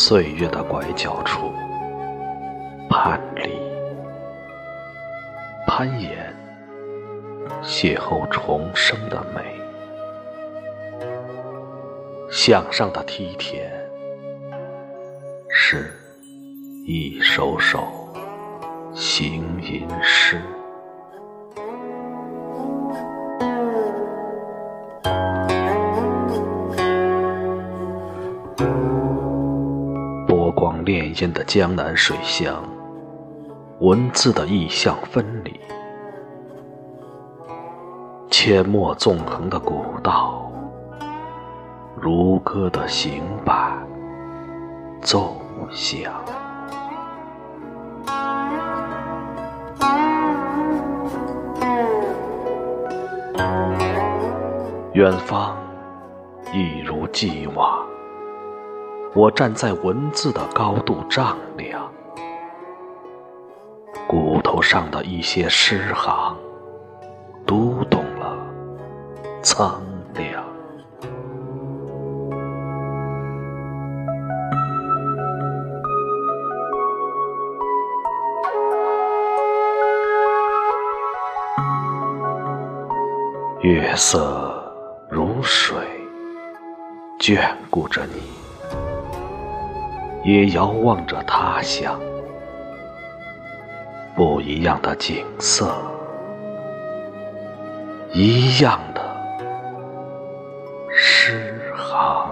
岁月的拐角处，叛离、攀岩、邂逅重生的美，向上的梯田，是一首首行吟诗。波光潋滟的江南水乡，文字的意象分离，阡陌纵横的古道，如歌的行板奏响，远方一如既往。我站在文字的高度丈量，骨头上的一些诗行，读懂了苍凉。月色如水，眷顾着你。也遥望着他乡，不一样的景色，一样的诗行。